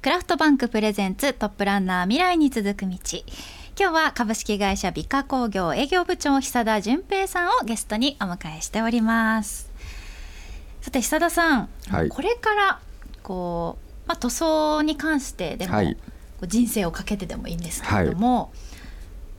クラフトバンクプレゼンツトップランナー未来に続く道。今日は株式会社美化工業営業部長久田純平さんをゲストにお迎えしております。さて久田さん、はい、これからこう、まあ、塗装に関してでも、はい、人生をかけてでもいいんですけれども、はい、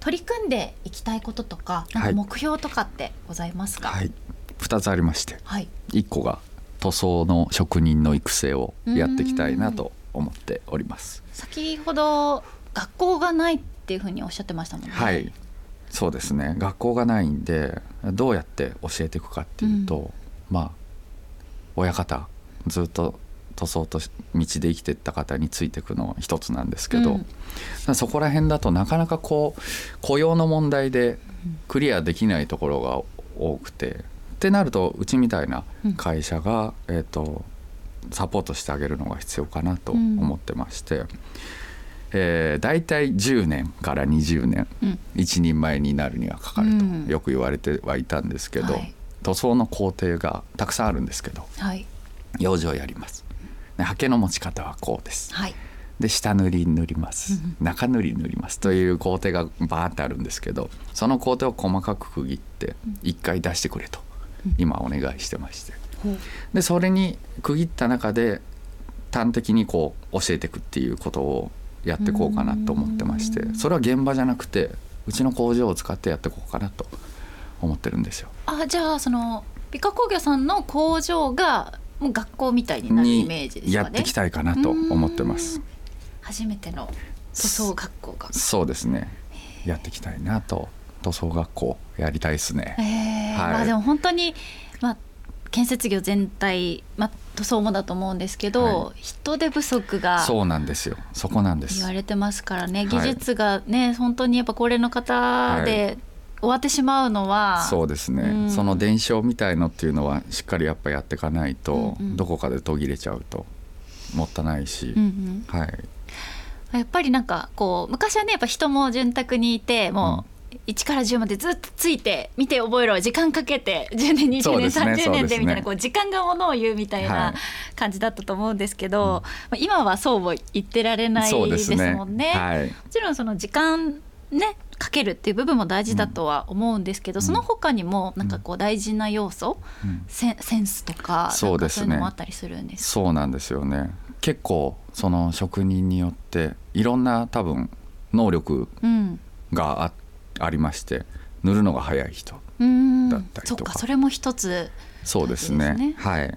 取り組んでいきたいこととかなんか目標とかってございますか、はい、2つありまして、はい、1個が塗装の職人の育成をやっていきたいなと思っております。先ほど学校がないっていうふうにおっしゃってましたもんね。はい。そうですね。学校がないんでどうやって教えていくかっていうと、うん、まあ親方ずっと塗装と道で生きていった方についていくのは一つなんですけど、うん、そこら辺だとなかなかこう雇用の問題でクリアできないところが多くて、ってなるとうちみたいな会社が、うん、えーと、サポートしてあげるのが必要かなと思ってまして。うんえー、大体10年から20年、うん、一人前になるにはかかるとよく言われてはいたんですけど、はい、塗装の工程がたくさんあるんですけど、はい、養生やります。で刷毛の持ち方はこうです、はい、で下塗り塗ります、中塗り塗ります。という工程がバーってあるんですけどその工程を細かく区切って1回出してくれと今お願いしてまして、でそれに区切った中で端的にこう教えていくっていうことをやっていこうかなと思ってましてそれは現場じゃなくてうちの工場を使ってやっていこうかなと思ってるんですよ。あじゃあその美化工業さんの工場がもう学校みたいになるイメージですかね。やっていきたいかなと思ってます。初めての塗装学校がそうですね。やっていきたいなと塗装学校やりたいですね。はい、まあでも本当にまあ建設業全体、まあ、塗装もだと思うんですけど、はい、人手不足がそうなんですよ。そこなんです。言われてますからね。技術がね、はい、本当にやっぱ高齢の方で終わってしまうのは、そうですね、うん、その伝承みたいのっていうのはしっかりやっぱやっていかないと、うんうん、どこかで途切れちゃうともったいないし、うんうん、はい。やっぱりなんかこう昔はねやっぱ人も潤沢にいてもう、1から10までずっとついて見て覚えろ時間かけて10年20年、ね、30年でみたいなこう時間がものを言うみたいな感じだったと思うんですけど、はい、今はそうも言ってられないですもんね。ね。はい、もちろんその時間ねかけるっていう部分も大事だとは思うんですけど、うん、その他にもなんかこう大事な要素、うん、センスとかそうですね。もあったりするんですそうなんですよね。結構その職人によっていろんな多分能力があって、ありまして塗るのが早い人だったりとか。それも一つ、ね、そうですね。はい。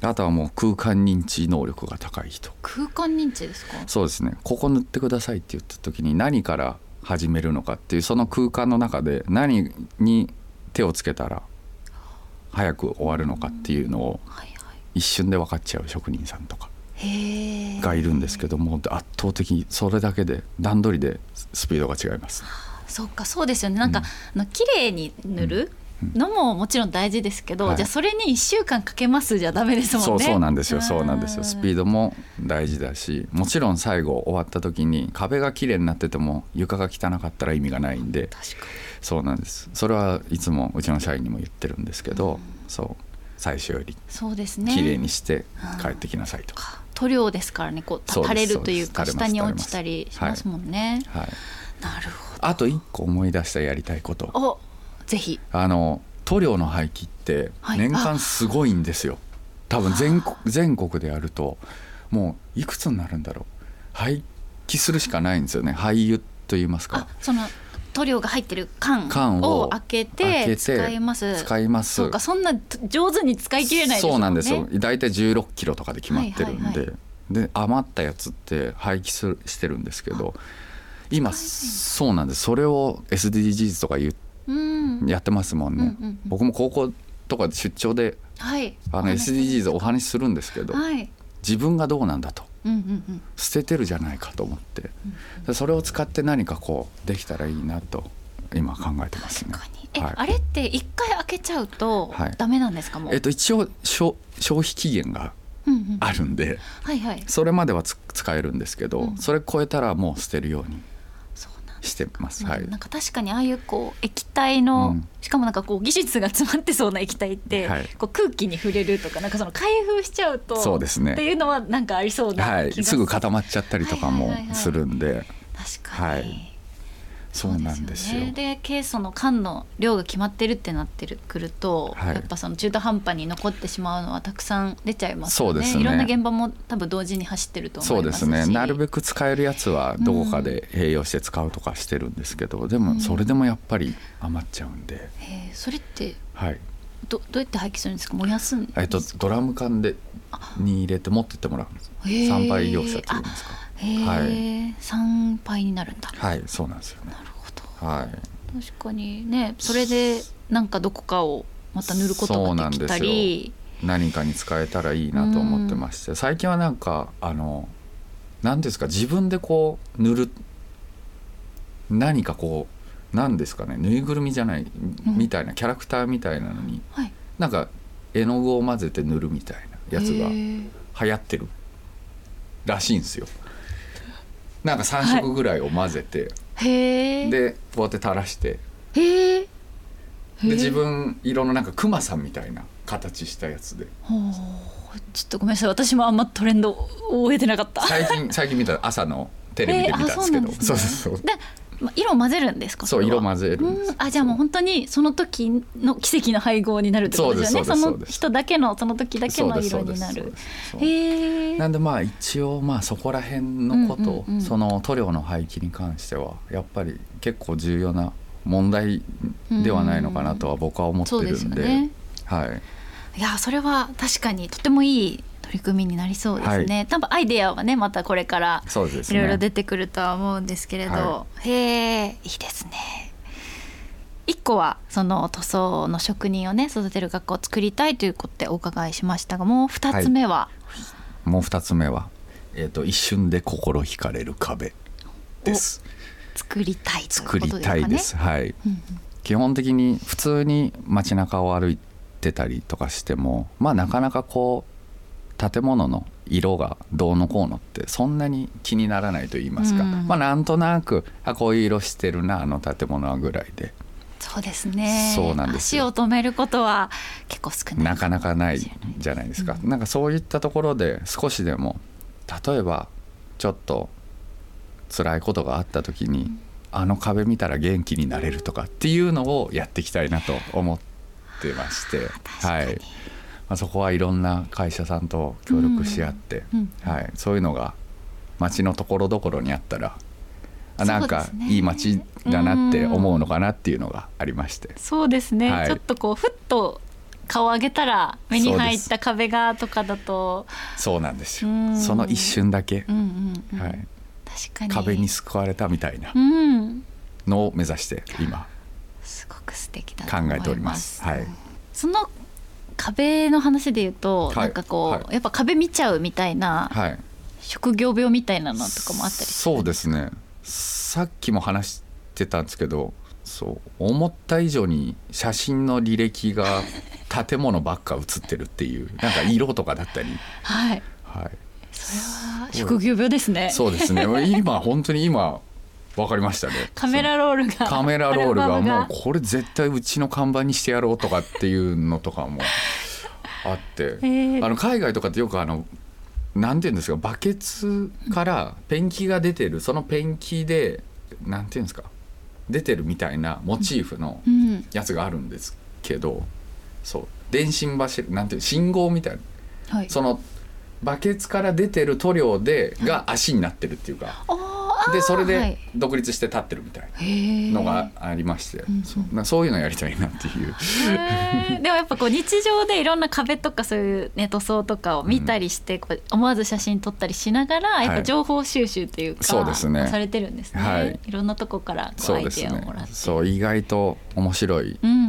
あとはもう空間認知能力が高い人。空間認知ですか？そうですね。ここ塗ってくださいって言った時に何から始めるのかっていうその空間の中で何に手をつけたら早く終わるのかっていうのを一瞬で分かっちゃう職人さんとかがいるんですけども圧倒的にそれだけで段取りでスピードが違います。そっかそうですよね。なんか、うん、あの綺麗に塗る、のももちろん大事ですけど、はい、じゃあそれに1週間かけますじゃダメですもんね。そうそうなんですよ。そうなんですよ。スピードも大事だしもちろん最後終わった時に壁が綺麗になってても床が汚かったら意味がないんで。そうなんです。それはいつもうちの社員にも言ってるんですけど、うん、そう最初よりそうですね。綺麗にして帰ってきなさいと。か、塗料ですからね。こう垂れるというか下に落ちたりしますもんね、はい、はいなるほど。あと一個思い出したやりたいこと。おぜひ。あの塗料の廃棄って年間すごいんですよ、はい、多分全国全国でやるともういくつになるんだろう。廃棄するしかないんですよね。廃油と言いますか。その塗料が入ってる缶を開けて使います。使います。そうかそんな上手に使い切れない、ね、そうなんですよ。大体16キロとかで決まってるんで、はいはいはい、で余ったやつって廃棄するしてるんですけど今そうなんです。それを SDGs とか言う、やってますもんね、うんうんうん、僕も高校とか出張で、はい、あの SDGs お話しするんですけど、はい、自分がどうなんだと、うんうんうん、捨ててるじゃないかと思って、うん、それを使って何かこうできたらいいなと今考えてますね。え、はい、あれって一回開けちゃうとダメなんですかも、えっと一応消消費期限があるんで、うんうん。はいはい、それまでは使えるんですけど、うん、それ超えたらもう捨てるようにしてます。はい。なんか確かにああいうこう液体の、うん。しかもなんかこう技術が詰まってそうな液体って、はい。こう空気に触れるとかなんかその開封しちゃうとそうですね。っていうのはなんかありそうなはい、すぐ固まっちゃったりとかもはいはいはいはい。するんで、確かに、はいそうなんですよ。ねでケイ素の缶の量が決まってるってなってるくると、はいやっぱその中途半端に残ってしまうのはたくさん出ちゃいますよねそうですねいろんな現場も多分同時に走ってると思そいうましですすね。なるべく使えるやつはどこかで併用して使うとかしてるんですけど、でもそれでもやっぱり余っちゃうんで、へーそれってはい。どどうやって廃棄するんですか？燃やすんですか？えっとドラム缶でに入れて持ってってもらうんです。参拝業者っていうんですか？はい。参拝になるんだ。はい、そうなんですよね。な。るほど。はい。確かにねそれでなんかどこかをまた塗ることができたり。何かに使えたらいいなと思ってまして、最近はなんかあの何ですか自分でこう塗る何かこう何ですかねぬいぐるみじゃないうん。みたいな、キャラクターみたいなのにはい。なんか絵の具を混ぜて塗るみたいなやつが流行ってるらしいんですよ。なんか3色ぐらいを混ぜて、へえでこうやって垂らして。で自分色のなんかクマさんみたいな形したやつで。ちょっとごめんなさい。私もあんまトレンドを終えてなかった。最近最近見た朝のテレビで見たんですけど、えーあそうね。そうそうで、ま、色を混ぜるんですか？そう色混ぜるあじゃあもう本当にその時の奇跡の配合になるってことですよね？その人だけのその時だけの色になる。へえなんでまあ一応まあそこら辺のこと、うんうんうん。その塗料の廃棄に関してはやっぱり結構重要な問題ではないのかなとは僕は思ってそうでするんで,、よね。はい。いやそれは確かにとてもいい取り組みになりそうですね、多分アイデアはねまたこれからいろいろ出てくるとは思うんですけれど、はへえいいですね。一個はその塗装の職人をね育てる学校を作りたいということでお伺いしましたがもう二つ目は、もう二つ目は、えー、と一瞬で心惹かれる壁です。作りたいという作りたいです。はい。うんうん。基本的に普通に街中を歩いてたりとかしてもまあなかなかこう建物の色がどうのこうのってそんなに気にならないと言いますか、うん。まあなんとなくあこういう色してるなあの建物はぐらいで。そうですね。そうなんですよ。足を止めることは結構少ない。なかなかないじゃないですか、なんかそういったところで少しでも例えばちょっと辛いことがあった時に、あの壁見たら元気になれるとかっていうのをやっていきたいなと思ってまして、はいまあ、そこはいろんな会社さんと協力し合って、うんはい、そういうのが街のところどころにあったらあなんかいい街だなって思うのかなっていうのがありまして。そうですね、はい。ちょっとこうふっと顔を上げたら目に入った壁がとかだと。そうなんですよ。うん。その一瞬だけ、うんうんうん、はい、確かに。壁に救われたみたいなうん。のを目指して今すごく素敵だと考思います。えております。はい、その壁の話で言うと、はい。なんかこう、はい。やっぱ壁見ちゃうみたいな、はい、職業病みたいなのとかもあったりそうですね。さっきも話してたんですけどそう思った以上に写真の履歴が建物ばっか写ってるっていう なんか色とかだったり、はい。はい、それは職業病ですね。そうですね。今本当に今分かりましたね。カメラロールがカメラロールがもうこれ絶対うちの看板にしてやろうとかっていうのとかもあって、ー。あの海外とかってよくあのなんていうんですかバケツからペンキが出てるそのペンキでなんていうんですか出てるみたいなモチーフのうん。やつがあるんですけど、そう。電信柱なんていう信号みたいな。はい。そのバケツから出てる塗料でが足になってるっていうか。あーでそれはい。で独立して立ってるみたいなのがありまして、んそうなそういうのやりたいなっていう、でもやっぱこう日常でいろんな壁とかそういう、ね、塗装とかを見たりして、こう思わず写真撮ったりしながらやっぱ情報収集っていうか、そうですね。されてるんですね、はい。い、ろんなとこからこうアイデアをもらって。そう意外と面白いうんうんう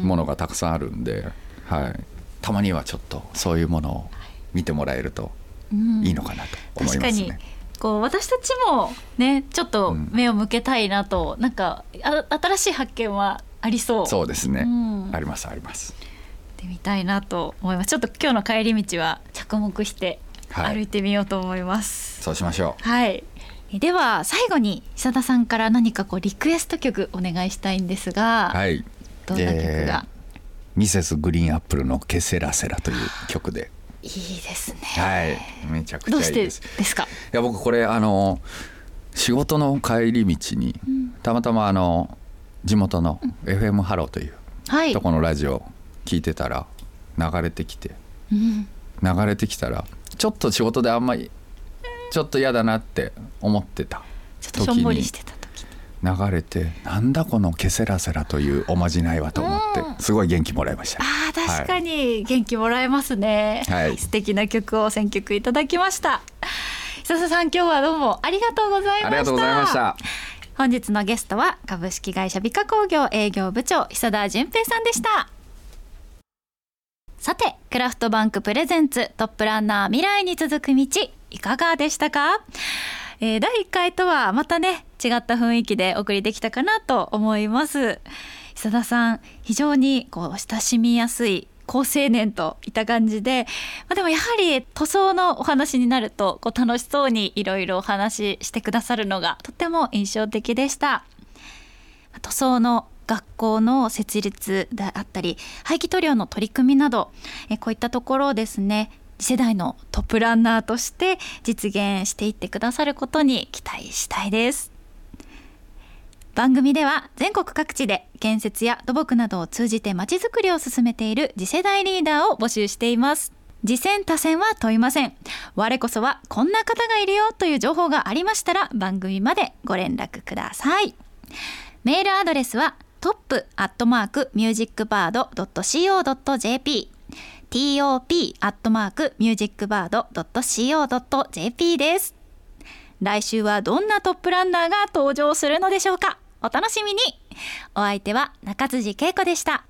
ん。ものがたくさんあるんで、はい、たまにはちょっとそういうものを見てもらえるとうん。いいのかなと思い確かにますね。こう私たちもねちょっと目を向けたいなと、なんかあ新しい発見はありそう。そうですね、うん。ありますあります。ってみたいなと思います。ちょっと今日の帰り道は着目してはい。歩いてみようと思います。そうしましょう。はい、では最後に久田さんから何かこうリクエスト曲お願いしたいんですが、はい、どんな曲が、ミセスグリーンアップルのケセラセラという曲で。いいですね。はい、めちゃくちゃいいです。ですか？いや僕これあの仕事の帰り道に、うん、たまたまあの地元の FM ハローという、はい、とこのラジオ聞いてたら流れてきて、うん、流れてきたらちょっと仕事であんまりちょっと嫌だなって思ってた時に流れてなんだこのケセラセラというおまじないはと思ってすごい元気もらいました。あ確かに。元気もらえますね、はい、素敵な曲を選曲いただきました。笹さん今日はどうもありがとうございました。ありがとうございました。本日のゲストは株式会社美化工業営業部長久田純平さんでした。さてクラフトバンクプレゼンツトップランナー未来に続く道いかがでしたか、えー、第1回とはまたね違った雰囲気でお送りできたかなと思います。久田さん非常にこう親しみやすい好青年といった感じで、まあ、でもやはり塗装のお話になるとこう楽しそうにいろいろお話ししてくださるのがとても印象的でした。塗装の学校の設立であったり廃棄塗料の取り組みなどえこういったところをですね次世代のトップランナーとして実現していってくださることに期待したいです。番組では全国各地で建設や土木などを通じてまちづくりを進めている次世代リーダーを募集しています。次戦多戦は問いません。我こそはこんな方がいるよという情報がありましたら番組までご連絡ください。メールアドレスはトップアットマークミュージックバード .co.jp top アットマークミュージックバード .co.jp です。来週はどんなトップランナーが登場するのでしょうか？お楽しみに。お相手は中辻恵子でした。